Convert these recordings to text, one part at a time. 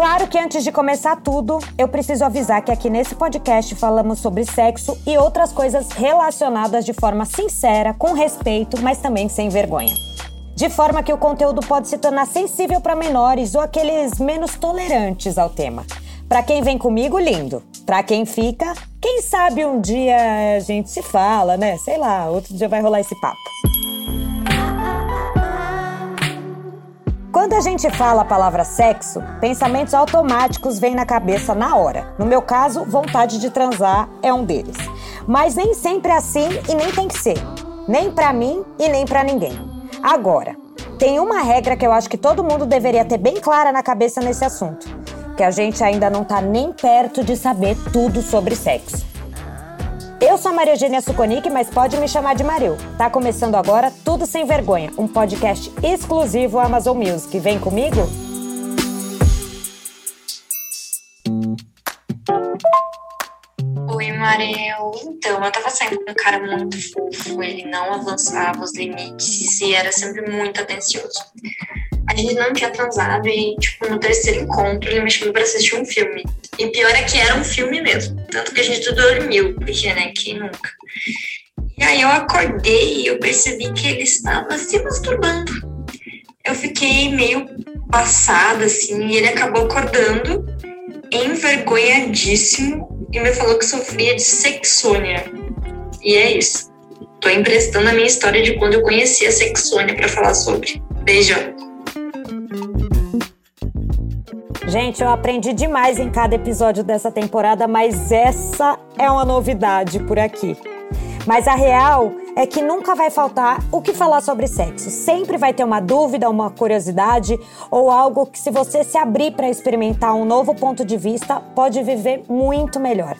Claro que antes de começar tudo, eu preciso avisar que aqui nesse podcast falamos sobre sexo e outras coisas relacionadas de forma sincera, com respeito, mas também sem vergonha. De forma que o conteúdo pode se tornar sensível para menores ou aqueles menos tolerantes ao tema. Para quem vem comigo, lindo. Para quem fica, quem sabe um dia a gente se fala, né? Sei lá, outro dia vai rolar esse papo. Quando a gente fala a palavra sexo, pensamentos automáticos vêm na cabeça na hora. No meu caso, vontade de transar é um deles. Mas nem sempre é assim e nem tem que ser. Nem para mim e nem para ninguém. Agora, tem uma regra que eu acho que todo mundo deveria ter bem clara na cabeça nesse assunto, que a gente ainda não tá nem perto de saber tudo sobre sexo. Eu sou a Maria Eugênia Suconic, mas pode me chamar de Maril. Tá começando agora Tudo Sem Vergonha, um podcast exclusivo Amazon Music. Vem comigo? Oi, Marel. Então, eu tava saindo com um cara muito fofo, ele não avançava os limites e era sempre muito atencioso. A gente não tinha transado e, tipo, no terceiro encontro ele me chamou pra assistir um filme. E pior é que era um filme mesmo. Tanto que a gente dormiu, porque, né, quem nunca? E aí eu acordei e eu percebi que ele estava se masturbando. Eu fiquei meio passada, assim, e ele acabou acordando, envergonhadíssimo, e me falou que sofria de sexônia. E é isso. Tô emprestando a minha história de quando eu conheci a sexônia para falar sobre. Beijão. Gente, eu aprendi demais em cada episódio dessa temporada, mas essa é uma novidade por aqui. Mas a real é que nunca vai faltar o que falar sobre sexo. Sempre vai ter uma dúvida, uma curiosidade ou algo que, se você se abrir para experimentar um novo ponto de vista, pode viver muito melhor.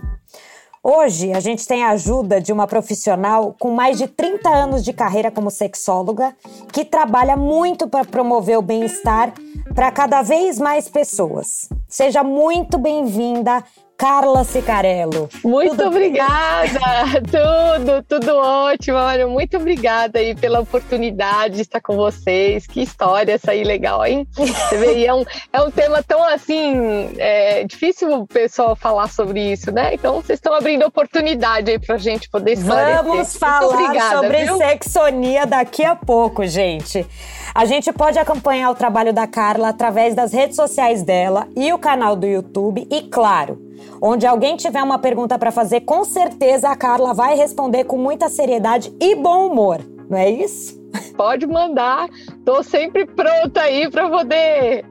Hoje, a gente tem a ajuda de uma profissional com mais de 30 anos de carreira como sexóloga, que trabalha muito para promover o bem-estar para cada vez mais pessoas. Seja muito bem-vinda, Carla Cicarello. Muito tudo obrigada, tudo, tudo ótimo. Olha, muito obrigada aí pela oportunidade de estar com vocês. Que história essa aí legal, hein? Você vê, é um, é um tema tão assim, é, difícil o pessoal falar sobre isso, né? Então vocês estão abrindo oportunidade aí pra gente poder esclarecer. Vamos falar obrigada, sobre viu? sexonia daqui a pouco, gente. A gente pode acompanhar o trabalho da Carla através das redes sociais dela e o canal do YouTube e, claro, onde alguém tiver uma pergunta para fazer, com certeza a Carla vai responder com muita seriedade e bom humor, não é isso? Pode mandar, tô sempre pronta aí para poder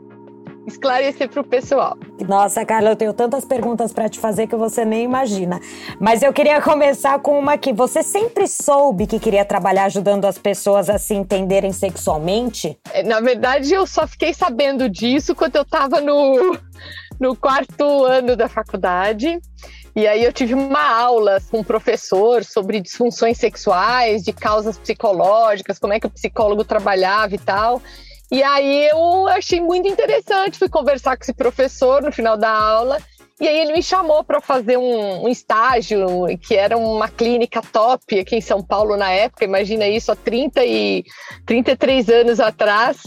esclarecer para o pessoal. Nossa, Carla, eu tenho tantas perguntas para te fazer que você nem imagina. Mas eu queria começar com uma que você sempre soube que queria trabalhar ajudando as pessoas a se entenderem sexualmente? É, na verdade, eu só fiquei sabendo disso quando eu estava no no quarto ano da faculdade. E aí eu tive uma aula com um professor sobre disfunções sexuais, de causas psicológicas, como é que o psicólogo trabalhava e tal. E aí eu achei muito interessante, fui conversar com esse professor no final da aula e aí ele me chamou para fazer um, um, estágio, que era uma clínica top aqui em São Paulo na época, imagina isso, há 30 e 33 anos atrás.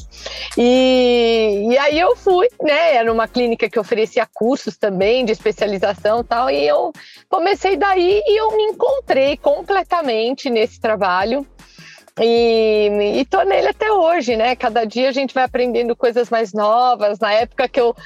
E, e aí eu fui, né? Era uma clínica que oferecia cursos também de especialização e tal, e eu comecei daí e eu me encontrei completamente nesse trabalho. E, e tô nele até hoje, né? Cada dia a gente vai aprendendo coisas mais novas. Na época que eu,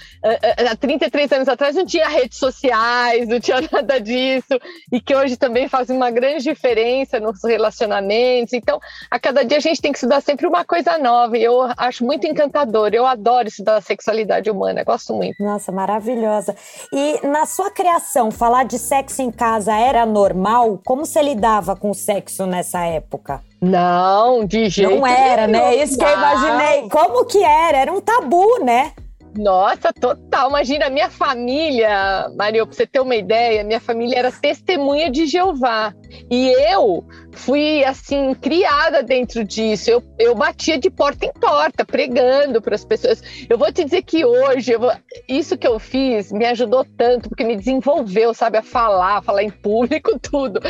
há 33 anos atrás, não tinha redes sociais, não tinha nada disso, e que hoje também faz uma grande diferença nos relacionamentos. Então, a cada dia a gente tem que estudar sempre uma coisa nova, e eu acho muito encantador. Eu adoro estudar a sexualidade humana, gosto muito. Nossa, maravilhosa. E na sua criação, falar de sexo em casa era normal? Como você lidava com o sexo nessa época? Não, de jeito Não era, nenhum. né? Isso que eu imaginei. Como que era? Era um tabu, né? Nossa, total. Imagina, minha família, Mario, pra você ter uma ideia, minha família era testemunha de Jeová. E eu fui assim criada dentro disso. Eu, eu batia de porta em porta, pregando para as pessoas. Eu vou te dizer que hoje vou, isso que eu fiz me ajudou tanto porque me desenvolveu, sabe, a falar, falar em público, tudo.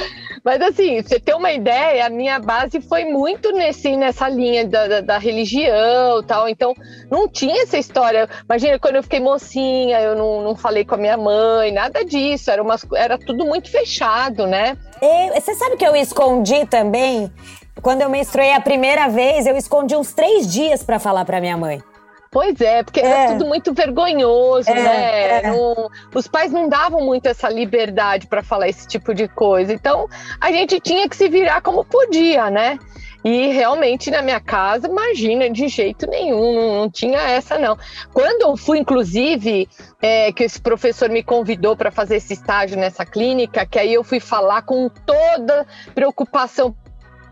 Mas assim, você ter uma ideia, a minha base foi muito nesse nessa linha da, da, da religião, tal. Então não tinha essa história. Imagina quando eu fiquei mocinha, eu não, não falei com a minha mãe, nada disso. Era umas, era tudo muito fechado, né? E, você sabe que eu escondi também? Quando eu menstruei a primeira vez, eu escondi uns três dias para falar para minha mãe. Pois é, porque é. era tudo muito vergonhoso, é, né? É. Não, os pais não davam muito essa liberdade para falar esse tipo de coisa. Então, a gente tinha que se virar como podia, né? E realmente na minha casa, imagina, de jeito nenhum, não, não tinha essa não. Quando eu fui, inclusive, é, que esse professor me convidou para fazer esse estágio nessa clínica, que aí eu fui falar com toda preocupação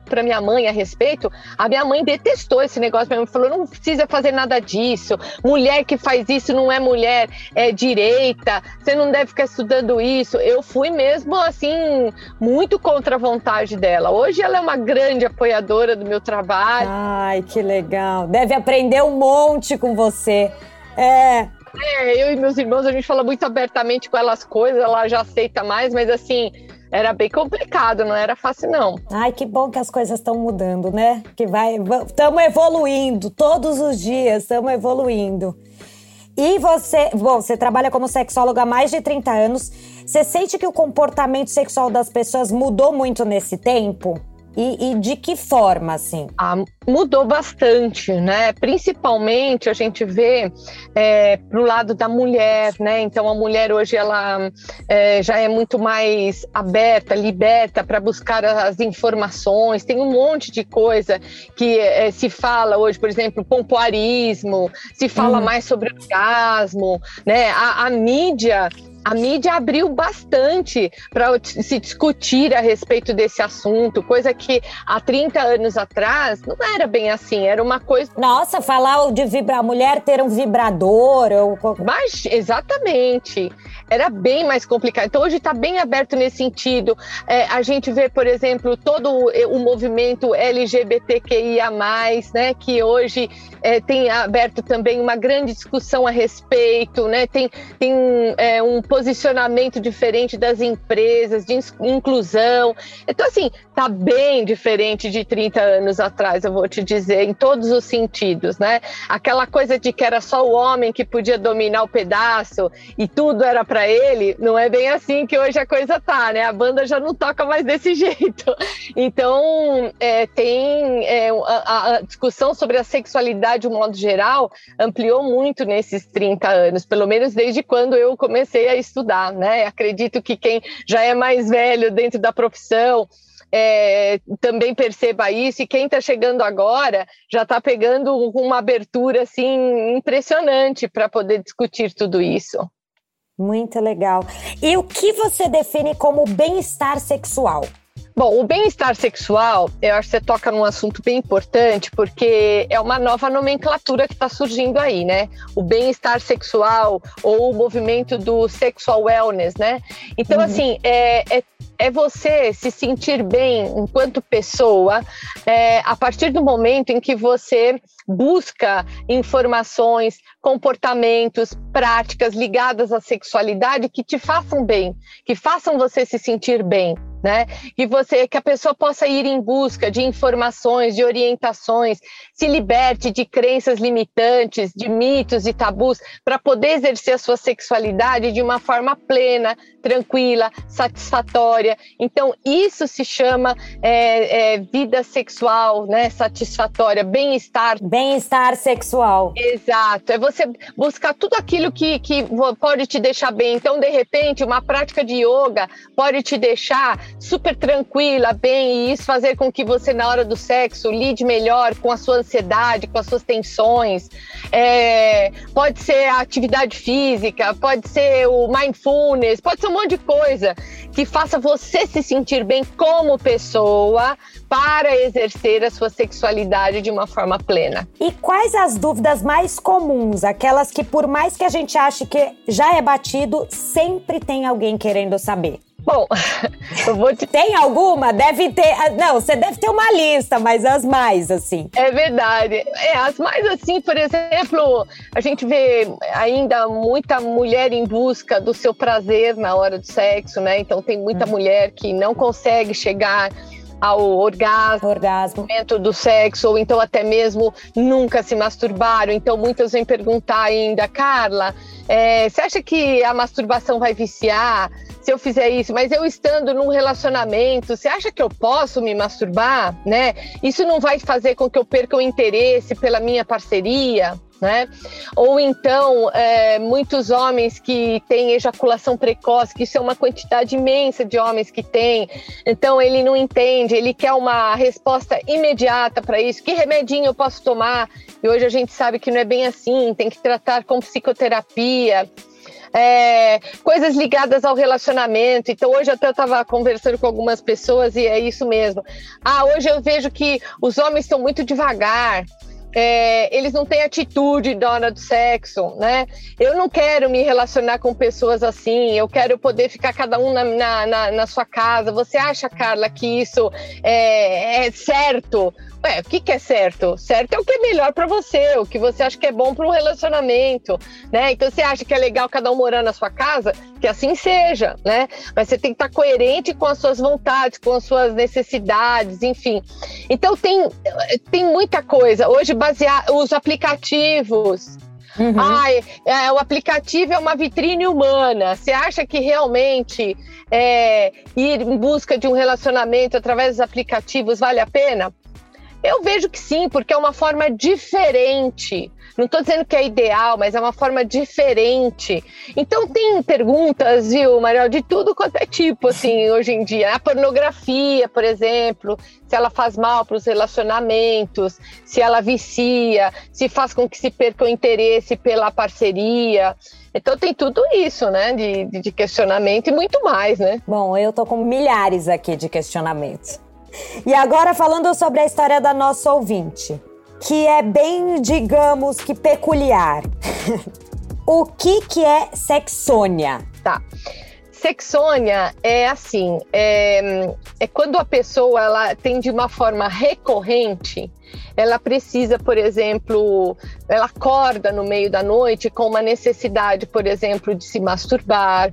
para minha mãe a respeito, a minha mãe detestou esse negócio. Minha mãe falou: não precisa fazer nada disso. Mulher que faz isso não é mulher, é direita. Você não deve ficar estudando isso. Eu fui mesmo assim, muito contra a vontade dela. Hoje ela é uma grande apoiadora do meu trabalho. Ai, que legal. Deve aprender um monte com você. É. É, eu e meus irmãos, a gente fala muito abertamente com elas coisas, ela já aceita mais, mas assim, era bem complicado, não era fácil não. Ai, que bom que as coisas estão mudando, né? Que vai, estamos evoluindo todos os dias, estamos evoluindo. E você, bom, você trabalha como sexóloga há mais de 30 anos. Você sente que o comportamento sexual das pessoas mudou muito nesse tempo? E, e, de que forma, assim? Ah, mudou bastante, né? Principalmente a gente vê é, pro lado da mulher, né? Então a mulher hoje ela é, já é muito mais aberta, liberta para buscar as informações. Tem um monte de coisa que é, se fala hoje, por exemplo, pompoarismo, se fala hum. mais sobre orgasmo, né? a, a mídia a mídia abriu bastante para se discutir a respeito desse assunto, coisa que há 30 anos atrás não era bem assim, era uma coisa. Nossa, falar de vibrar, a mulher ter um vibrador. Ou... Mas, exatamente. Era bem mais complicado. Então, hoje está bem aberto nesse sentido. É, a gente vê, por exemplo, todo o movimento LGBTQIA, né, que hoje é, tem aberto também uma grande discussão a respeito, né? Tem, tem é, um posicionamento diferente das empresas, de inclusão. Então, assim, tá bem diferente de 30 anos atrás, eu vou te dizer, em todos os sentidos, né? Aquela coisa de que era só o homem que podia dominar o pedaço e tudo era para ele, não é bem assim que hoje a coisa tá, né? A banda já não toca mais desse jeito. Então, é, tem é, a, a discussão sobre a sexualidade de um modo geral ampliou muito nesses 30 anos, pelo menos desde quando eu comecei a estudar, né? Acredito que quem já é mais velho dentro da profissão é, também perceba isso, e quem está chegando agora já está pegando uma abertura assim impressionante para poder discutir tudo isso. Muito legal. E o que você define como bem-estar sexual? Bom, o bem-estar sexual, eu acho que você toca num assunto bem importante, porque é uma nova nomenclatura que está surgindo aí, né? O bem-estar sexual ou o movimento do sexual wellness, né? Então, uhum. assim, é, é é você se sentir bem enquanto pessoa é, a partir do momento em que você busca informações, comportamentos, práticas ligadas à sexualidade que te façam bem, que façam você se sentir bem né? Que você, que a pessoa possa ir em busca de informações, de orientações, se liberte de crenças limitantes, de mitos e tabus, para poder exercer a sua sexualidade de uma forma plena, tranquila, satisfatória. Então, isso se chama é, é, vida sexual, né? Satisfatória, bem-estar. Bem-estar sexual. Exato. É você buscar tudo aquilo que, que pode te deixar bem. Então, de repente, uma prática de yoga pode te deixar super tranquila, bem, e isso fazer com que você, na hora do sexo, lide melhor com a sua ansiedade, com as suas tensões. É, pode ser a atividade física, pode ser o mindfulness, pode ser um monte de coisa que faça você se sentir bem como pessoa para exercer a sua sexualidade de uma forma plena. E quais as dúvidas mais comuns? Aquelas que, por mais que a gente ache que já é batido, sempre tem alguém querendo saber. Bom, eu vou te... Tem alguma? Deve ter. Ah, não, você deve ter uma lista, mas as mais, assim. É verdade. É, as mais assim, por exemplo, a gente vê ainda muita mulher em busca do seu prazer na hora do sexo, né? Então tem muita hum. mulher que não consegue chegar ao orgasmo, orgasmo. do sexo, ou então até mesmo nunca se masturbaram. Então muitas vêm perguntar ainda, Carla, é, você acha que a masturbação vai viciar? Se eu fizer isso, mas eu estando num relacionamento, você acha que eu posso me masturbar, né? Isso não vai fazer com que eu perca o interesse pela minha parceria? Né? Ou então, é, muitos homens que têm ejaculação precoce, que isso é uma quantidade imensa de homens que têm, então ele não entende, ele quer uma resposta imediata para isso. Que remedinho eu posso tomar? E hoje a gente sabe que não é bem assim, tem que tratar com psicoterapia é, coisas ligadas ao relacionamento. Então, hoje até eu estava conversando com algumas pessoas e é isso mesmo. Ah, hoje eu vejo que os homens estão muito devagar. É, eles não têm atitude dona do sexo, né? Eu não quero me relacionar com pessoas assim, eu quero poder ficar cada um na, na, na sua casa. Você acha, Carla, que isso é, é certo? Ué, o que, que é certo? Certo é o que é melhor para você, o que você acha que é bom para um relacionamento, né? Então você acha que é legal cada um morar na sua casa? Que assim seja, né? Mas você tem que estar tá coerente com as suas vontades, com as suas necessidades, enfim. Então tem, tem muita coisa. Hoje, basear os aplicativos, Uhum. Ai, é, o aplicativo é uma vitrine humana. Você acha que realmente é, ir em busca de um relacionamento através dos aplicativos vale a pena? Eu vejo que sim, porque é uma forma diferente. Não estou dizendo que é ideal, mas é uma forma diferente. Então tem perguntas, viu, Mariel, de tudo quanto é tipo, assim, hoje em dia. A pornografia, por exemplo, se ela faz mal para os relacionamentos, se ela vicia, se faz com que se perca o interesse pela parceria. Então tem tudo isso, né, de, de questionamento e muito mais, né? Bom, eu tô com milhares aqui de questionamentos. E agora falando sobre a história da nossa ouvinte, que é bem, digamos que peculiar. o que que é sexônia? Tá. Sexônia é assim, é, é quando a pessoa ela tem de uma forma recorrente ela precisa, por exemplo, ela acorda no meio da noite com uma necessidade, por exemplo, de se masturbar,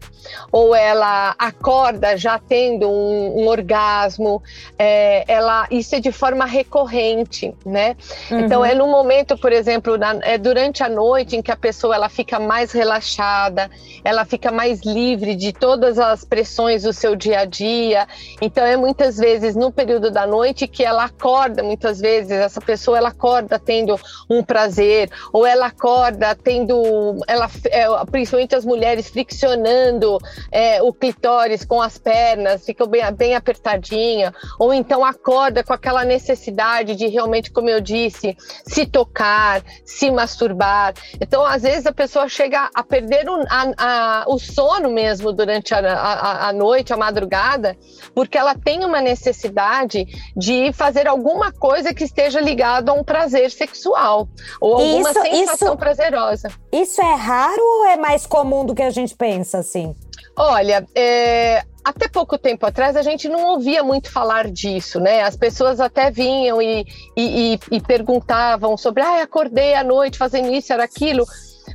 ou ela acorda já tendo um, um orgasmo, é, ela isso é de forma recorrente, né? Uhum. Então é no momento, por exemplo, na, é durante a noite em que a pessoa ela fica mais relaxada, ela fica mais livre de todas as pressões do seu dia a dia. Então é muitas vezes no período da noite que ela acorda, muitas vezes essa pessoa ela acorda tendo um prazer, ou ela acorda tendo, ela, é, principalmente as mulheres friccionando é, o clitóris com as pernas, fica bem, bem apertadinha, ou então acorda com aquela necessidade de realmente, como eu disse, se tocar, se masturbar. Então, às vezes a pessoa chega a perder o, a, a, o sono mesmo durante a, a noite, a madrugada, porque ela tem uma necessidade de fazer alguma coisa que esteja ligado a um prazer sexual ou alguma isso, sensação isso, prazerosa. Isso é raro ou é mais comum do que a gente pensa, assim? Olha, é, até pouco tempo atrás a gente não ouvia muito falar disso, né? As pessoas até vinham e, e, e, e perguntavam sobre, ah, acordei à noite fazendo isso, era aquilo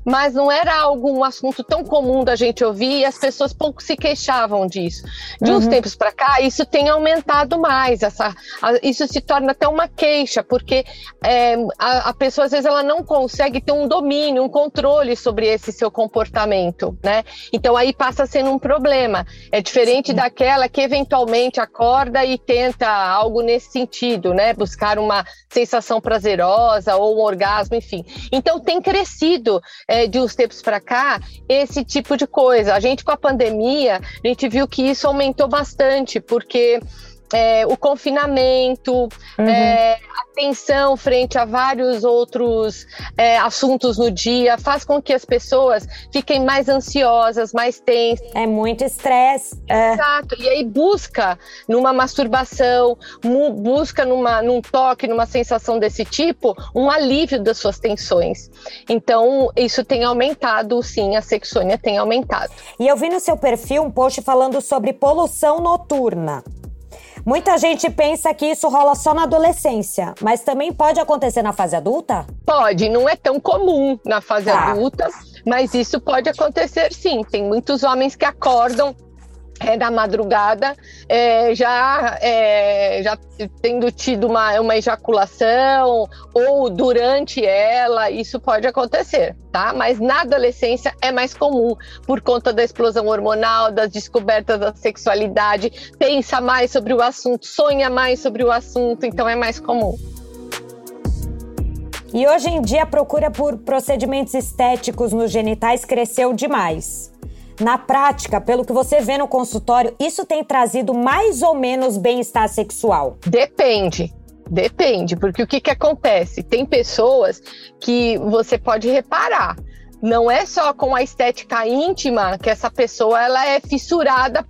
mas não era algo, um assunto tão comum da gente ouvir e as pessoas pouco se queixavam disso. De uns uhum. tempos para cá, isso tem aumentado mais, essa, isso se torna até uma queixa, porque é, a, a, pessoa às vezes ela não consegue ter um domínio, um controle sobre esse seu comportamento, né? Então aí passa a ser um problema. É diferente Sim. daquela que eventualmente acorda e tenta algo nesse sentido, né? Buscar uma sensação prazerosa ou um orgasmo, enfim. Então tem crescido é, de uns tempos para cá esse tipo de coisa. A gente com a pandemia, a gente viu que isso aumentou bastante, porque é, o confinamento, uhum. é, tensão frente a vários outros é, assuntos no dia, faz com que as pessoas fiquem mais ansiosas, mais tensas. É muito estresse. É. Exato. E aí busca numa masturbação, busca numa, num toque, numa sensação desse tipo, um alívio das suas tensões. Então, isso tem aumentado, sim, a sexônia tem aumentado. E eu vi no seu perfil um post falando sobre poluição noturna. Muita gente pensa que isso rola só na adolescência, mas também pode acontecer na fase adulta? Pode, não é tão comum na fase tá. adulta, mas isso pode acontecer sim. Tem muitos homens que acordam é, da madrugada, é, já, é, já tendo tido uma, uma ejaculação ou durante ela, isso pode acontecer, tá? Mas na adolescência é mais comum por conta da explosão hormonal, das descobertas da sexualidade, pensa mais sobre o assunto, sonha mais sobre o assunto, então é mais comum. E hoje em dia a procura por procedimentos estéticos nos genitais cresceu demais. Na prática, pelo que você vê no consultório, isso tem trazido mais ou menos bem-estar sexual? Depende. Depende, porque o que, que acontece? Tem pessoas que você pode reparar. Não é só com a estética íntima que essa pessoa ela é fissurada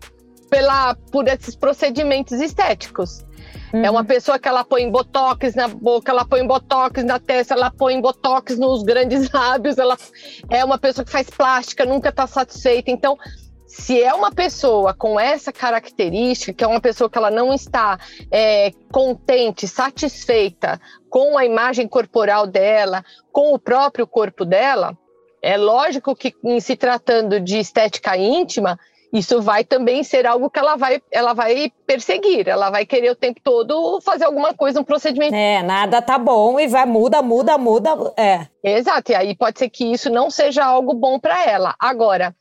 pela, por esses procedimentos estéticos. Uhum. É uma uhum. pessoa que ela põe botox na boca, ela põe botox na testa, ela põe botox nos grandes lábios, ela é uma pessoa que faz plástica, nunca está satisfeita. Então, se é uma pessoa com essa característica, que é uma pessoa que ela não está é, contente, satisfeita com a imagem corporal dela, com o próprio corpo dela, é lógico que em se tratando de estética íntima, isso vai também ser algo que ela vai, ela vai perseguir, ela vai querer o tempo todo fazer alguma coisa, um procedimento. É, nada tá bom e vai muda, muda, muda, é. Exato, e aí pode ser que isso não seja algo bom para ela. Agora,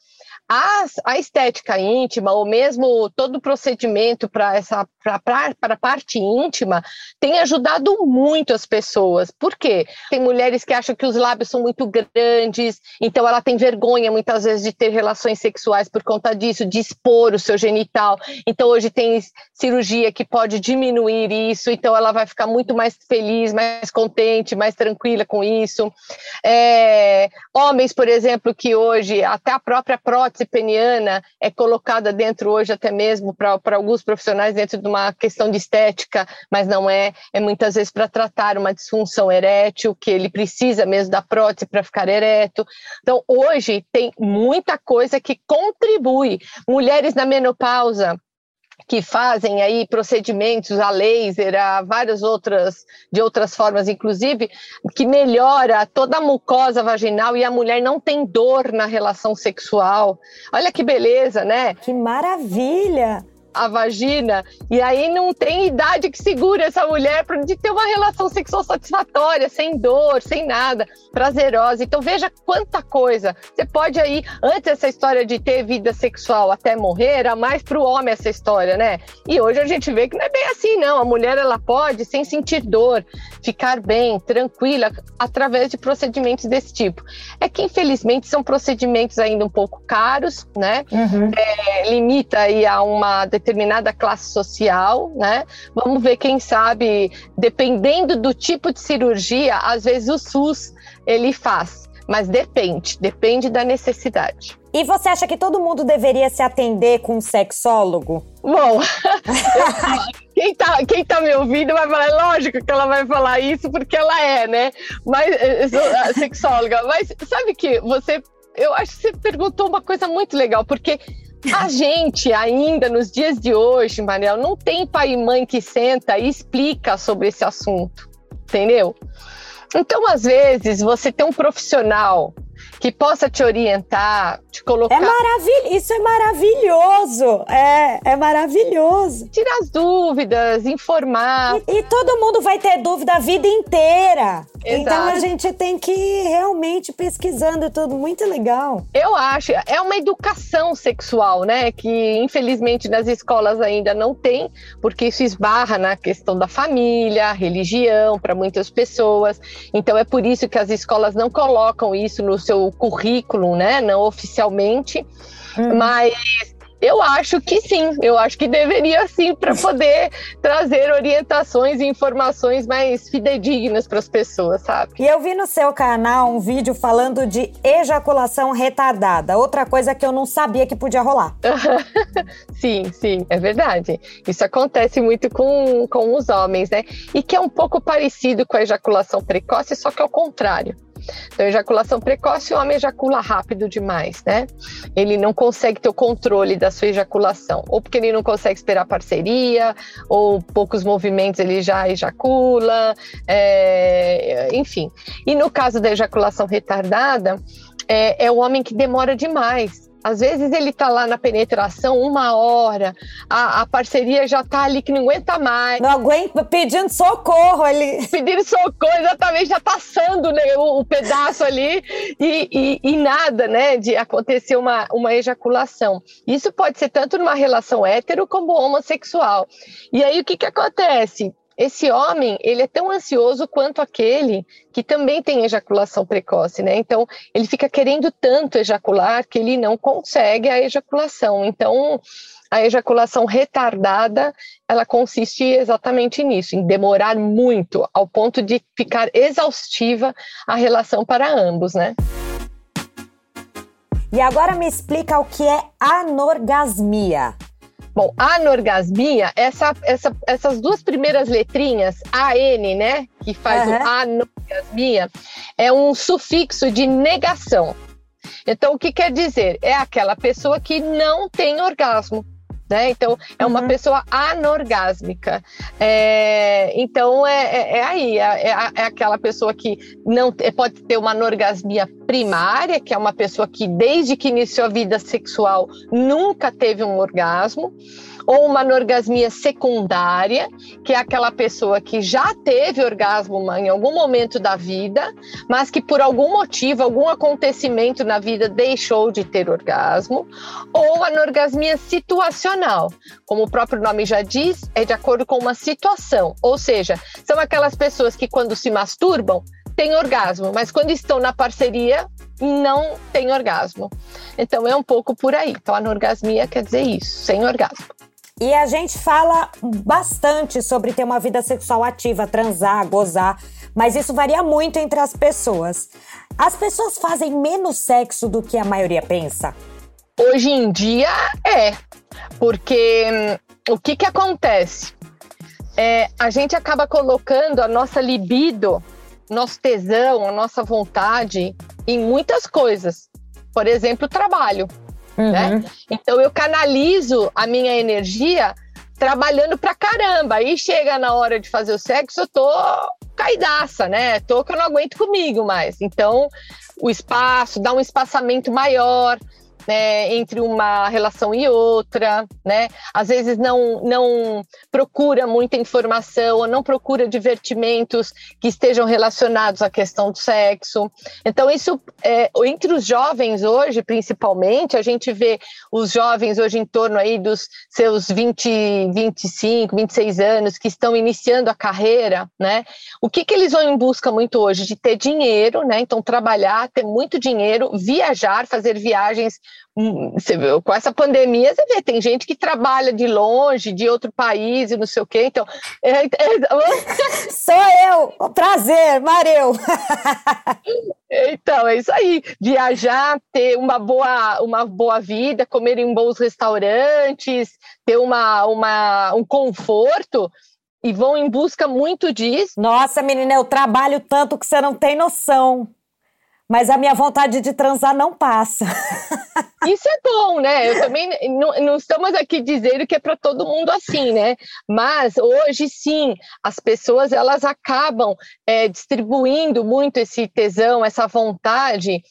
a, a estética íntima, ou mesmo todo o procedimento para essa para a parte íntima, tem ajudado muito as pessoas. Por quê? Tem mulheres que acham que os lábios são muito grandes, então ela tem vergonha muitas vezes de ter relações sexuais por conta disso, de expor o seu genital. Então hoje tem cirurgia que pode diminuir isso, então ela vai ficar muito mais feliz, mais contente, mais tranquila com isso. É, homens, por exemplo, que hoje até a própria prótese peniana é colocada dentro hoje até mesmo para alguns profissionais dentro de uma questão de estética, mas não é, é muitas vezes para tratar uma disfunção erétil, que ele precisa mesmo da prótese para ficar ereto. Então, hoje tem muita coisa que contribui. Mulheres na menopausa, que fazem aí procedimentos a laser, a várias outras, de outras formas, inclusive, que melhora toda a mucosa vaginal e a mulher não tem dor na relação sexual. Olha que beleza, né? Que maravilha! A vagina, e aí não tem idade que segure essa mulher para de ter uma relação sexual satisfatória, sem dor, sem nada, prazerosa. Então veja quanta coisa. Você pode aí, antes essa história de ter vida sexual até morrer, era mais para o homem essa história, né? E hoje a gente vê que não é bem assim, não. A mulher ela pode, sem sentir dor, ficar bem, tranquila, através de procedimentos desse tipo. É que infelizmente são procedimentos ainda um pouco caros, né? Uhum. É, limita aí a uma determinada classe social, né? Vamos ver, quem sabe, dependendo do tipo de cirurgia, às vezes o SUS ele faz, mas depende, depende da necessidade. E você acha que todo mundo deveria se atender com um sexólogo? Bom, quem tá, quem tá me ouvindo vai falar, é lógico que ela vai falar isso porque ela é, né? Mas eh, sexóloga. Mas sabe que você eu acho que você perguntou uma coisa muito legal, porque a gente ainda nos dias de hoje, Manel, não tem pai e mãe que senta e explica sobre esse assunto, entendeu? Então, às vezes, você tem um profissional que possa te orientar, te colocar. É maravilhoso, isso é maravilhoso. É, é maravilhoso. Tirar as dúvidas, informar. E, e todo mundo vai ter dúvida a vida inteira. Exato. Então a gente tem que ir realmente pesquisando tudo, muito legal. Eu acho, é uma educação sexual, né? Que infelizmente nas escolas ainda não tem, porque isso esbarra na questão da família, religião para muitas pessoas. Então é por isso que as escolas não colocam isso no seu currículo, né? Não oficialmente, hum. mas Eu acho que sim, eu acho que deveria sim, para poder trazer orientações e informações mais fidedignas para as pessoas, sabe? E eu vi no seu canal um vídeo falando de ejaculação retardada, outra coisa que eu não sabia que podia rolar. sim, sim, é verdade. Isso acontece muito com, com os homens, né? E que é um pouco parecido com a ejaculação precoce, só que ao contrário. Então, ejaculação precoce, o homem ejacula rápido demais, né? Ele não consegue ter o controle da sua ejaculação, ou porque ele não consegue esperar parceria, ou poucos movimentos ele já ejacula, é, enfim. E no caso da ejaculação retardada, é, é o homem que demora demais. Às vezes ele está lá na penetração uma hora, a, a, parceria já está ali que não aguenta mais. Não aguenta, pedindo socorro ali. Pedindo socorro, exatamente, já passando né, o, o pedaço ali e, e, e, nada, né, de acontecer uma, uma ejaculação. Isso pode ser tanto numa relação hétero como homossexual. E aí o que, que acontece? Esse homem, ele é tão ansioso quanto aquele que também tem ejaculação precoce, né? Então, ele fica querendo tanto ejacular que ele não consegue a ejaculação. Então, a ejaculação retardada, ela consiste exatamente nisso, em demorar muito, ao ponto de ficar exaustiva a relação para ambos, né? E agora me explica o que é anorgasmia. Bom, anorgasmia, essa, essa, essas duas primeiras letrinhas, AN, né, que faz uhum. o anorgasmia, é um sufixo de negação. Então, o que quer dizer? É aquela pessoa que não tem orgasmo. Né? Então, é uma uhum. pessoa anorgásmica. É, então, é, é, é aí, é, é, é, aquela pessoa que não pode ter uma anorgasmia primária, que é uma pessoa que, desde que iniciou a vida sexual, nunca teve um orgasmo ou uma anorgasmia secundária, que é aquela pessoa que já teve orgasmo em algum momento da vida, mas que por algum motivo, algum acontecimento na vida deixou de ter orgasmo, ou anorgasmia situacional, como o próprio nome já diz, é de acordo com uma situação, ou seja, são aquelas pessoas que quando se masturbam têm orgasmo, mas quando estão na parceria não têm orgasmo. Então é um pouco por aí. Então, anorgasmia quer dizer isso, sem orgasmo. E a gente fala bastante sobre ter uma vida sexual ativa, transar, gozar, mas isso varia muito entre as pessoas. As pessoas fazem menos sexo do que a maioria pensa? Hoje em dia é, porque hum, o que, que acontece? É, a gente acaba colocando a nossa libido, nosso tesão, a nossa vontade em muitas coisas. Por exemplo, trabalho. Né? Uhum. Né? Então eu canalizo a minha energia trabalhando pra caramba. Aí chega na hora de fazer o sexo, eu tô caidaça, né? Tô que eu não aguento comigo mais. Então, o espaço, dá um espaçamento maior, né, entre uma relação e outra, né? Às vezes não, não procura muita informação ou não procura divertimentos que estejam relacionados à questão do sexo. Então, isso, é, entre os jovens hoje, principalmente, a gente vê os jovens hoje em torno aí dos seus 20, 25, 26 anos que estão iniciando a carreira, né? O que, que eles vão em busca muito hoje? De ter dinheiro, né? Então, trabalhar, ter muito dinheiro, viajar, fazer viagens você vê, com essa pandemia, você vê, tem gente que trabalha de longe, de outro país e não sei o quê. Então. É, é... Sou eu! Prazer, Mareu! então, é isso aí. Viajar, ter uma boa, uma boa vida, comer em bons restaurantes, ter uma, uma, um conforto e vão em busca muito disso. Nossa, menina, eu trabalho tanto que você não tem noção mas a minha vontade de transar não passa. Isso é bom, né? Eu também não, não estamos aqui dizendo que é para todo mundo assim, né? Mas hoje sim, as pessoas elas acabam é, distribuindo muito esse tesão, essa vontade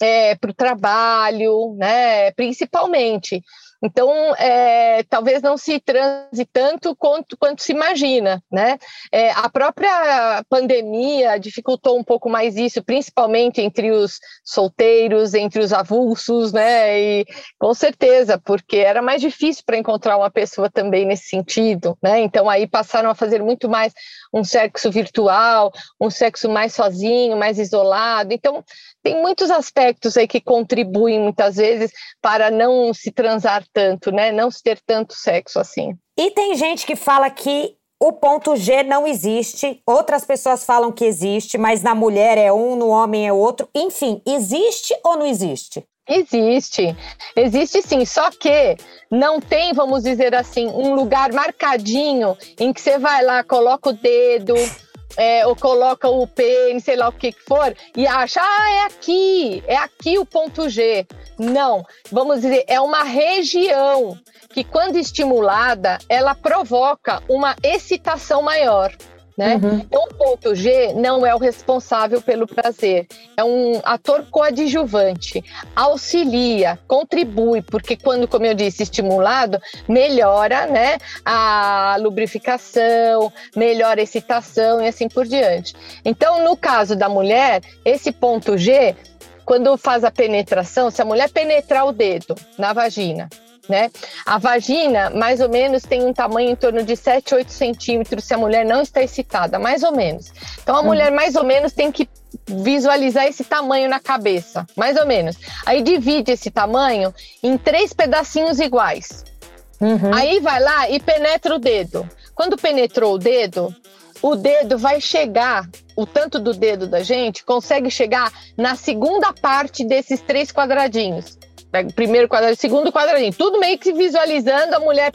é, para o trabalho, né? Principalmente. Então, é, talvez não se transe tanto quanto, quanto se imagina, né? É, a própria pandemia dificultou um pouco mais isso, principalmente entre os solteiros, entre os avulsos, né? E com certeza, porque era mais difícil para encontrar uma pessoa também nesse sentido, né? Então, aí passaram a fazer muito mais um sexo virtual, um sexo mais sozinho, mais isolado. Então, tem muitos aspectos aí que contribuem muitas vezes para não se transar tanto, né? Não se ter tanto sexo assim. E tem gente que fala que o ponto G não existe, outras pessoas falam que existe, mas na mulher é um, no homem é outro. Enfim, existe ou não existe? Existe, existe sim, só que não tem, vamos dizer assim, um lugar marcadinho em que você vai lá, coloca o dedo, é, ou coloca o pênis, sei lá o que, que for, e acha, ah, é aqui, é aqui o ponto G. Não, vamos dizer, é uma região que, quando estimulada, ela provoca uma excitação maior. Né? Uhum. Então, o ponto G não é o responsável pelo prazer, é um ator coadjuvante, auxilia, contribui, porque quando, como eu disse, estimulado, melhora né, a lubrificação, melhora a excitação e assim por diante. Então, no caso da mulher, esse ponto G, quando faz a penetração, se a mulher penetrar o dedo na vagina, né? A vagina, mais ou menos, tem um tamanho em torno de 7, 8 centímetros se a mulher não está excitada, mais ou menos. Então, a uhum. mulher, mais ou menos, tem que visualizar esse tamanho na cabeça, mais ou menos. Aí divide esse tamanho em três pedacinhos iguais. Uhum. Aí vai lá e penetra o dedo. Quando penetrou o dedo, o dedo vai chegar, o tanto do dedo da gente consegue chegar na segunda parte desses três quadradinhos. O primeiro quadradinho, segundo quadradinho, tudo meio que visualizando, a mulher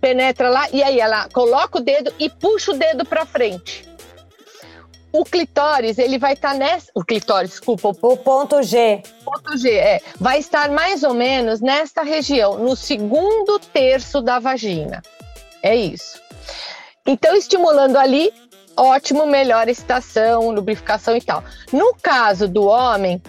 penetra lá e aí ela coloca o dedo e puxa o dedo para frente. O clitóris, ele vai estar tá nessa. O clitóris, desculpa. O ponto G. O ponto G, é. Vai estar mais ou menos nesta região, no segundo terço da vagina. É isso. Então, estimulando ali, ótimo, melhor excitação, lubrificação e tal. No caso do homem,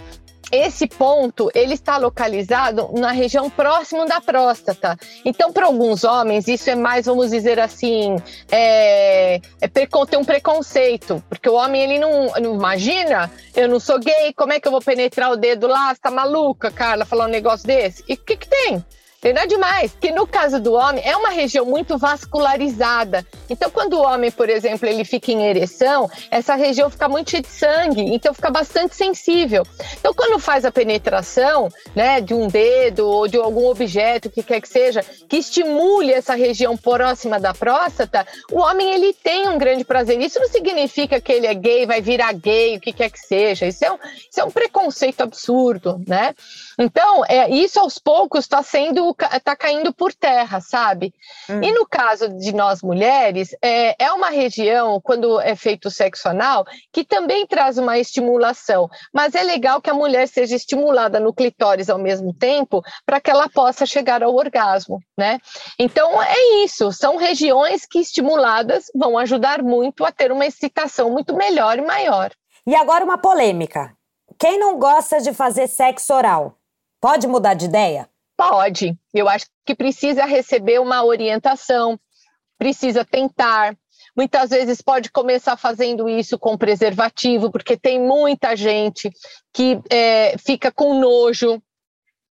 esse ponto ele está localizado na região próximo da próstata. Então, para alguns homens, isso é mais, vamos dizer assim, é, é tem um preconceito, porque o homem ele não, não, imagina, eu não sou gay, como é que eu vou penetrar o dedo lá? Você tá maluca, Carla, falar um negócio desse? E o que, que tem? Entendeu demais? Que no caso do homem é uma região muito vascularizada. Então, quando o homem, por exemplo, ele fica em ereção, essa região fica muito cheia de sangue, então fica bastante sensível. Então, quando faz a penetração, né, de um dedo ou de algum objeto que quer que seja, que estimule essa região próxima da próstata, o homem ele tem um grande prazer. Isso não significa que ele é gay, vai virar gay, o que quer que seja. Isso é um, isso é um preconceito absurdo, né? Então, é, isso aos poucos está sendo, está caindo por terra, sabe? Hum. E no caso de nós mulheres, é, é uma região, quando é feito o sexo anal, que também traz uma estimulação. Mas é legal que a mulher seja estimulada no clitóris ao mesmo tempo, para que ela possa chegar ao orgasmo, né? Então, é isso. São regiões que estimuladas vão ajudar muito a ter uma excitação muito melhor e maior. E agora uma polêmica. Quem não gosta de fazer sexo oral? Pode mudar de ideia? Pode. Eu acho que precisa receber uma orientação, precisa tentar. Muitas vezes pode começar fazendo isso com preservativo, porque tem muita gente que é, fica com nojo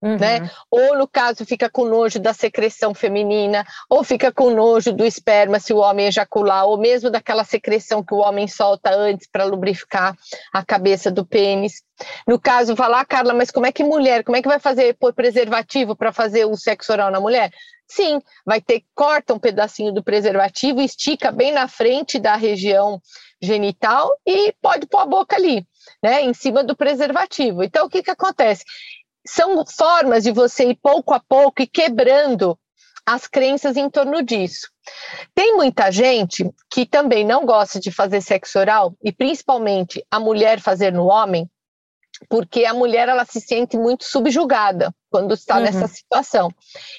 Uhum. Né? Ou no caso fica com nojo da secreção feminina, ou fica com nojo do esperma se o homem ejacular, ou mesmo daquela secreção que o homem solta antes para lubrificar a cabeça do pênis. No caso, falar, ah, Carla, mas como é que mulher, como é que vai fazer por preservativo para fazer o sexo oral na mulher? Sim, vai ter, corta um pedacinho do preservativo, estica bem na frente da região genital e pode pôr a boca ali, né, em cima do preservativo. Então, o que que acontece? São formas de você ir pouco a pouco e quebrando as crenças em torno disso. Tem muita gente que também não gosta de fazer sexo oral, e principalmente a mulher fazer no homem, porque a mulher ela se sente muito subjugada quando está uhum. nessa situação.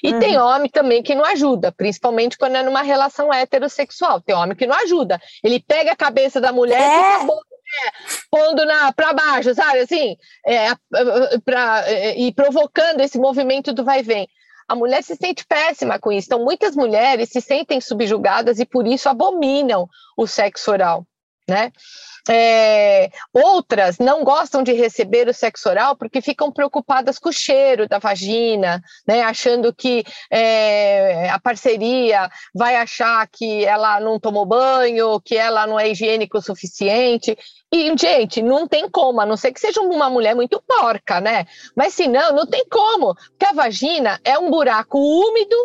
E uhum. tem homem também que não ajuda, principalmente quando é numa relação heterossexual. Tem homem que não ajuda. Ele pega a cabeça da mulher é. e fica pondo na para baixo, sabe? Assim, é, é, e provocando esse movimento do vai vem. A mulher se sente péssima com isso. Então, muitas mulheres se sentem subjugadas e por isso abominam o sexo oral. né? É, outras não gostam de receber o sexo oral porque ficam preocupadas com o cheiro da vagina, né, achando que é, a parceria vai achar que ela não tomou banho, que ela não é higiênico o suficiente. E, gente, não tem como, a não ser que seja uma mulher muito porca, né? Mas se não, não tem como, porque a vagina é um buraco úmido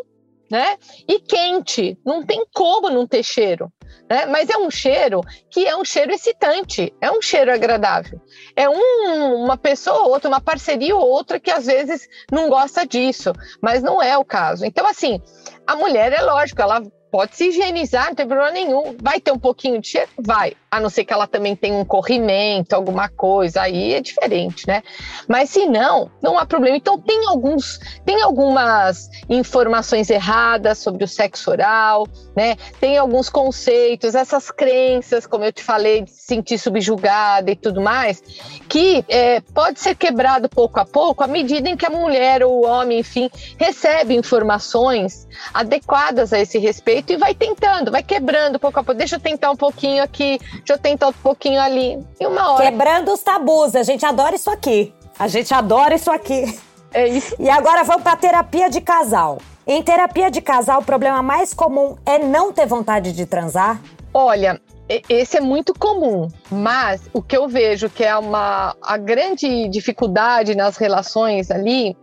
né? E quente, não tem como não ter cheiro, né? Mas é um cheiro que é um cheiro excitante, é um cheiro agradável. É um, uma pessoa ou outra, uma parceria ou outra que às vezes não gosta disso, mas não é o caso. Então, assim, a mulher é lógico, ela pode se higienizar, não tem problema nenhum. Vai ter um pouquinho de cheiro? Vai. A não ser que ela também tenha um corrimento, alguma coisa, aí é diferente, né? Mas se não, não há problema. Então tem alguns, tem algumas informações erradas sobre o sexo oral, né? Tem alguns conceitos, essas crenças, como eu te falei, de se sentir subjugada e tudo mais, que é, pode ser quebrado pouco a pouco à medida em que a mulher ou o homem, enfim, recebe informações adequadas a esse respeito e vai tentando, vai quebrando pouco a pouco. Deixa eu tentar um pouquinho aqui, deixa eu tentar um pouquinho ali. E uma hora. Quebrando os tabus, a gente adora isso aqui. A gente adora isso aqui. É isso. E agora vamos para terapia de casal. Em terapia de casal, o problema mais comum é não ter vontade de transar? Olha, esse é muito comum, mas o que eu vejo que é uma a grande dificuldade nas relações ali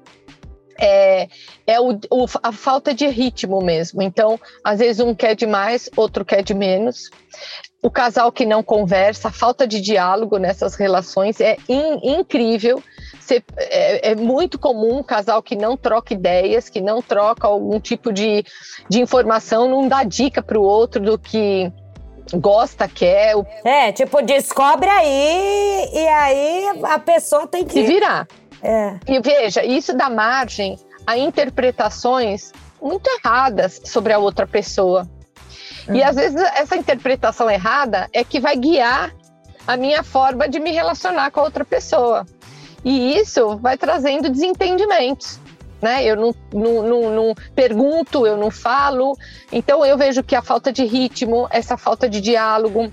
é, é o, o, a falta de ritmo mesmo. Então, às vezes um quer de mais, outro quer de menos. O casal que não conversa, a falta de diálogo nessas relações é in, incrível. Cê, é, é, muito comum um casal que não troca ideias, que não troca algum tipo de, de informação, não dá dica para o outro do que gosta, quer. É, tipo, descobre aí e aí a pessoa tem que. Se virar. É. E veja, isso dá margem a interpretações muito erradas sobre a outra pessoa. Uhum. E às vezes essa interpretação errada é que vai guiar a minha forma de me relacionar com a outra pessoa. E isso vai trazendo desentendimentos. Né? Eu não, não, não, não, pergunto, eu não falo. Então eu vejo que a falta de ritmo, essa falta de diálogo,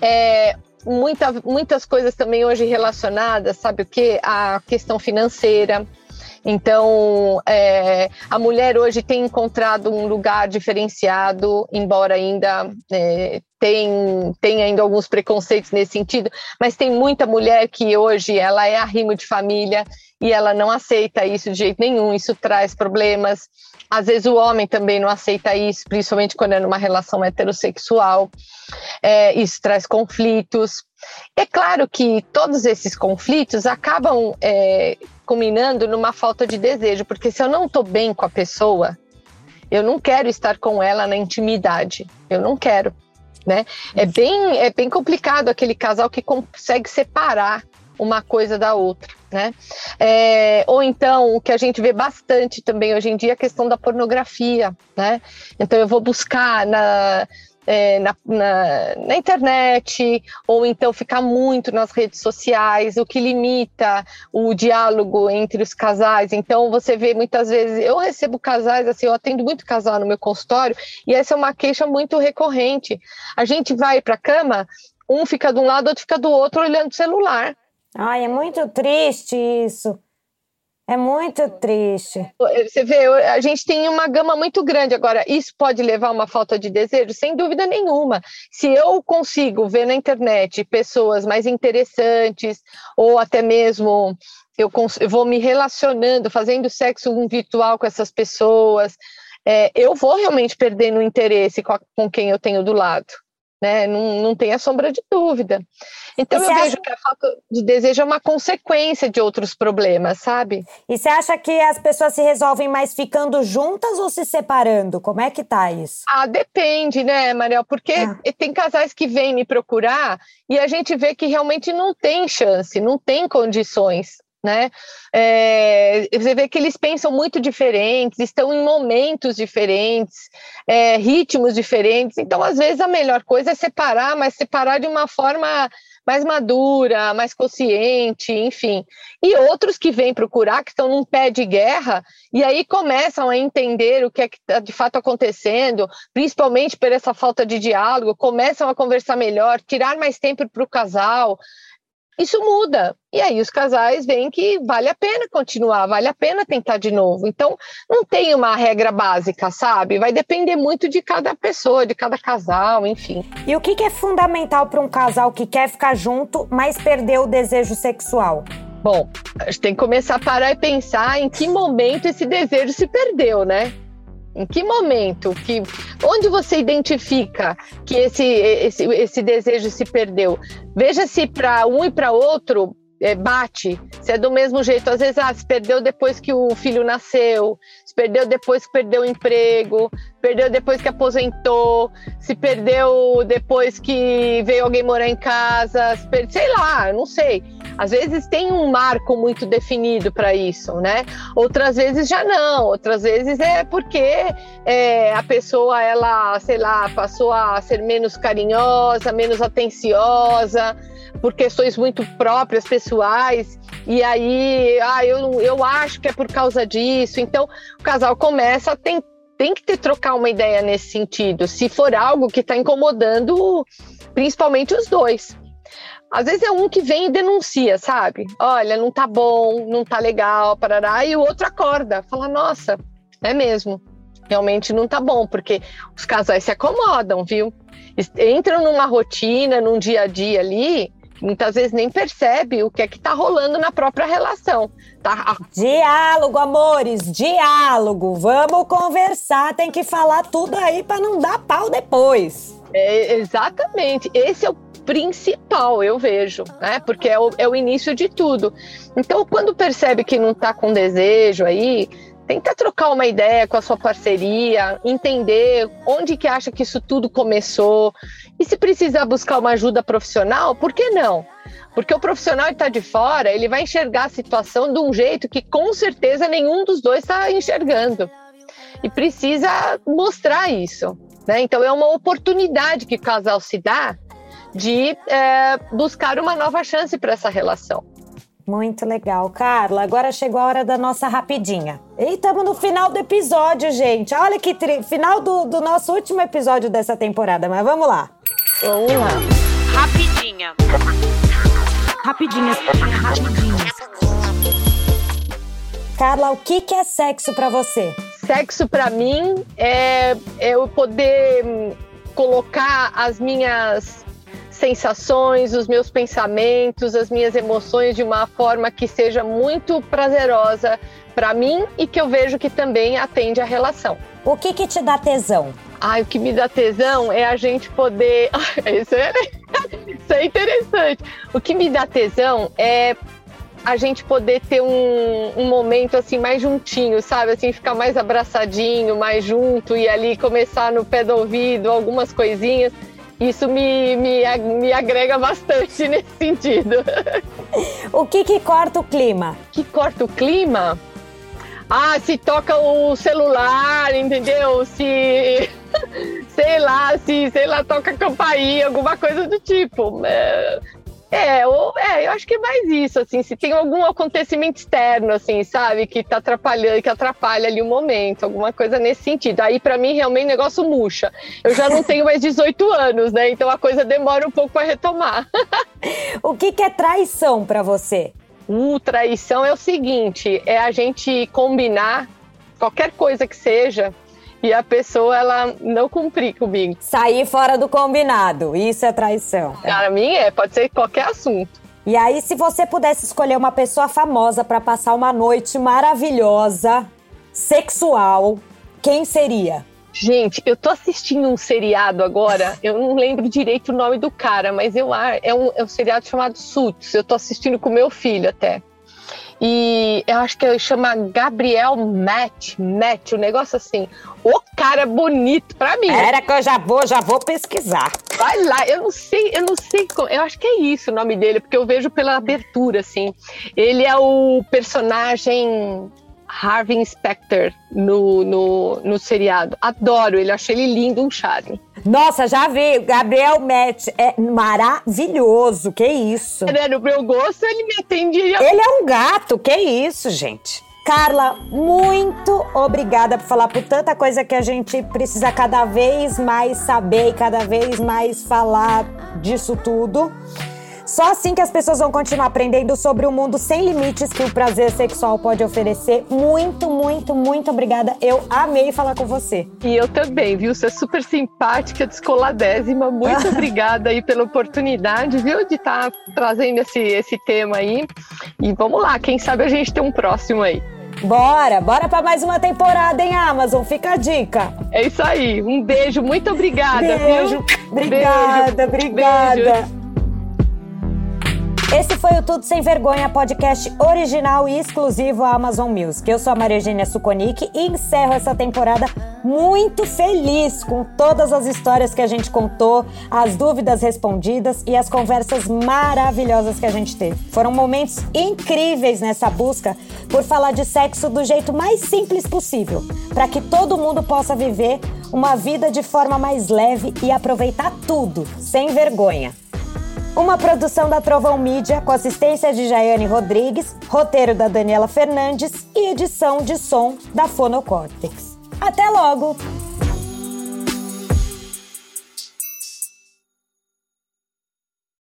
é, muita, muitas coisas também hoje relacionadas, sabe o que? A questão financeira. Então, é, a mulher hoje tem encontrado um lugar diferenciado, embora ainda é, tem, tem ainda alguns preconceitos nesse sentido, mas tem muita mulher que hoje ela é arrimo de família e ela não aceita isso de jeito nenhum, isso traz problemas. Às vezes o homem também não aceita isso, principalmente quando é numa relação heterossexual. É, isso traz conflitos. É claro que todos esses conflitos acabam é, culminando numa falta de desejo, porque se eu não estou bem com a pessoa, eu não quero estar com ela na intimidade. Eu não quero. Né? É bem, é bem complicado aquele casal que consegue separar uma coisa da outra, né? É, ou então o que a gente vê bastante também hoje em dia é a questão da pornografia, né? Então eu vou buscar na é, na, na, na, internet, ou então ficar muito nas redes sociais, o que limita o diálogo entre os casais. Então, você vê muitas vezes, eu recebo casais, assim, eu atendo muito casal no meu consultório, e essa é uma queixa muito recorrente. A gente vai para a cama, um fica de um lado, outro fica do outro, olhando o celular. Ai, é muito triste isso. É muito triste. Você vê, a gente tem uma gama muito grande. Agora, isso pode levar a uma falta de desejo? Sem dúvida nenhuma. Se eu consigo ver na internet pessoas mais interessantes, ou até mesmo eu, vou me relacionando, fazendo sexo virtual com essas pessoas, é, eu vou realmente perdendo o interesse com, a, com quem eu tenho do lado né? Não, não tem a sombra de dúvida. Então eu vejo que a falta de desejo é uma consequência de outros problemas, sabe? E você acha que as pessoas se resolvem mais ficando juntas ou se separando? Como é que tá isso? Ah, depende, né, Mariel? Porque ah. tem casais que vêm me procurar e a gente vê que realmente não tem chance, não tem condições né? É, você vê que eles pensam muito diferentes, estão em momentos diferentes, é, ritmos diferentes. Então, às vezes, a melhor coisa é separar, mas separar de uma forma mais madura, mais consciente, enfim. E outros que vêm procurar, que estão num pé de guerra, e aí começam a entender o que é que está de fato acontecendo, principalmente por essa falta de diálogo, começam a conversar melhor, tirar mais tempo para o casal, isso muda. E aí os casais veem que vale a pena continuar, vale a pena tentar de novo. Então, não tem uma regra básica, sabe? Vai depender muito de cada pessoa, de cada casal, enfim. E o que é fundamental para um casal que quer ficar junto, mas perdeu o desejo sexual? Bom, a gente tem que começar a parar e pensar em que momento esse desejo se perdeu, né? Em que momento que onde você identifica que esse esse, esse desejo se perdeu? Veja se para um e para outro é, bate, se é do mesmo jeito. Às vezes, ah, se perdeu depois que o filho nasceu, se perdeu depois que perdeu o emprego, perdeu depois que aposentou, se perdeu depois que veio alguém morar em casa, perde... sei lá, não sei. Às vezes tem um marco muito definido para isso, né? Outras vezes já não, outras vezes é porque é, a pessoa, ela, sei lá, passou a ser menos carinhosa, menos atenciosa, por questões muito próprias, pessoais, e aí, ah, eu, eu acho que é por causa disso. Então, o casal começa a tem, tem que ter, trocar uma ideia nesse sentido, se for algo que está incomodando principalmente os dois. Às vezes é um que vem e denuncia, sabe? Olha, não tá bom, não tá legal, parará, e o outro acorda, fala, nossa, é mesmo, realmente não tá bom, porque os casais se acomodam, viu? Entram numa rotina, num dia a dia ali, muitas vezes nem percebe o que é que tá rolando na própria relação. Tá? Diálogo, amores, diálogo. Vamos conversar, tem que falar tudo aí para não dar pau depois. É, exatamente. Esse é o principal, eu vejo, né? Porque é o, é o início de tudo. Então, quando percebe que não está com desejo aí, tenta trocar uma ideia com a sua parceria, entender onde que acha que isso tudo começou. E se precisar buscar uma ajuda profissional, por que não? Porque o profissional está de fora, ele vai enxergar a situação de um jeito que com certeza nenhum dos dois está enxergando. E precisa mostrar isso. Né? Então é uma oportunidade que o casal se dá de é, buscar uma nova chance para essa relação. Muito legal. Carla, agora chegou a hora da nossa rapidinha. E estamos no final do episódio, gente. Olha que tri... final do, do nosso último episódio dessa temporada, mas vamos lá. Vamos lá. Rapidinha. Rapidinha, rapidinha. Carla, o que, que é sexo para você? Sexo para mim é, é eu poder hum, colocar as minhas sensações, os meus pensamentos, as minhas emoções de uma forma que seja muito prazerosa para mim e que eu vejo que também atende à relação. O que que te dá tesão? Ai, o que me dá tesão é a gente poder. Isso é, Isso é interessante. O que me dá tesão é a gente poder ter um, um, momento assim mais juntinho, sabe? Assim, ficar mais abraçadinho, mais junto e ali começar no pé do ouvido algumas coisinhas isso me, me, me agrega bastante nesse sentido. O que que corta o clima? Que corta o clima? Ah, se toca o celular, entendeu? Se sei lá, se sei lá toca campainha, alguma coisa do tipo. É, é, ou, é, eu acho que é mais isso, assim, se tem algum acontecimento externo, assim, sabe, que tá atrapalhando, que atrapalha ali o momento, alguma coisa nesse sentido. Aí, para mim, realmente, o negócio murcha. Eu já não tenho mais 18 anos, né? Então a coisa demora um pouco para retomar. o que, que é traição para você? Uh, traição é o seguinte: é a gente combinar qualquer coisa que seja e a pessoa ela não cumprir comigo. Sair fora do combinado, isso é traição. Para mim é, pode ser qualquer assunto. E aí, se você pudesse escolher uma pessoa famosa para passar uma noite maravilhosa, sexual, quem seria? Gente, eu tô assistindo um seriado agora, eu não lembro direito o nome do cara, mas eu é um, é um seriado chamado Suits. Eu tô assistindo com meu filho até. E eu acho que chama Gabriel Matt, Matt, o um negócio assim. O cara bonito pra mim. Era que eu já vou, já vou pesquisar. Vai lá, eu não sei, eu não sei como, eu acho que é isso o nome dele, porque eu vejo pela abertura, assim. Ele é o personagem Harvey Specter no, no, no seriado. Adoro ele, achei ele lindo, um charme. Nossa, já vi. Gabriel Matt é maravilhoso. Que isso? É, no meu gosto, ele me atendia. Ele é um gato. Que isso, gente? Carla, muito obrigada por falar por tanta coisa que a gente precisa cada vez mais saber e cada vez mais falar disso tudo. Só assim que as pessoas vão continuar aprendendo sobre o mundo sem limites que o prazer sexual pode oferecer. Muito, muito, muito obrigada. Eu amei falar com você. E eu também, viu? Você é super simpática, descoladésima. Muito obrigada aí pela oportunidade, viu? De estar tá trazendo esse, esse tema aí. E vamos lá, quem sabe a gente tem um próximo aí. Bora, bora para mais uma temporada, hein, Amazon? Fica a dica. É isso aí. Um beijo, muito obrigada, beijo. viu? Obrigada, beijo. obrigada. Beijo. Esse foi o Tudo Sem Vergonha, podcast original e exclusivo à Amazon Music. Eu sou a Maria Eugênia Suconic e encerro essa temporada muito feliz com todas as histórias que a gente contou, as dúvidas respondidas e as conversas maravilhosas que a gente teve. Foram momentos incríveis nessa busca por falar de sexo do jeito mais simples possível, para que todo mundo possa viver uma vida de forma mais leve e aproveitar tudo, sem vergonha. Uma produção da Trovão Mídia, com assistência de Jaiane Rodrigues, roteiro da Daniela Fernandes e edição de som da Fonocórtex. Até logo!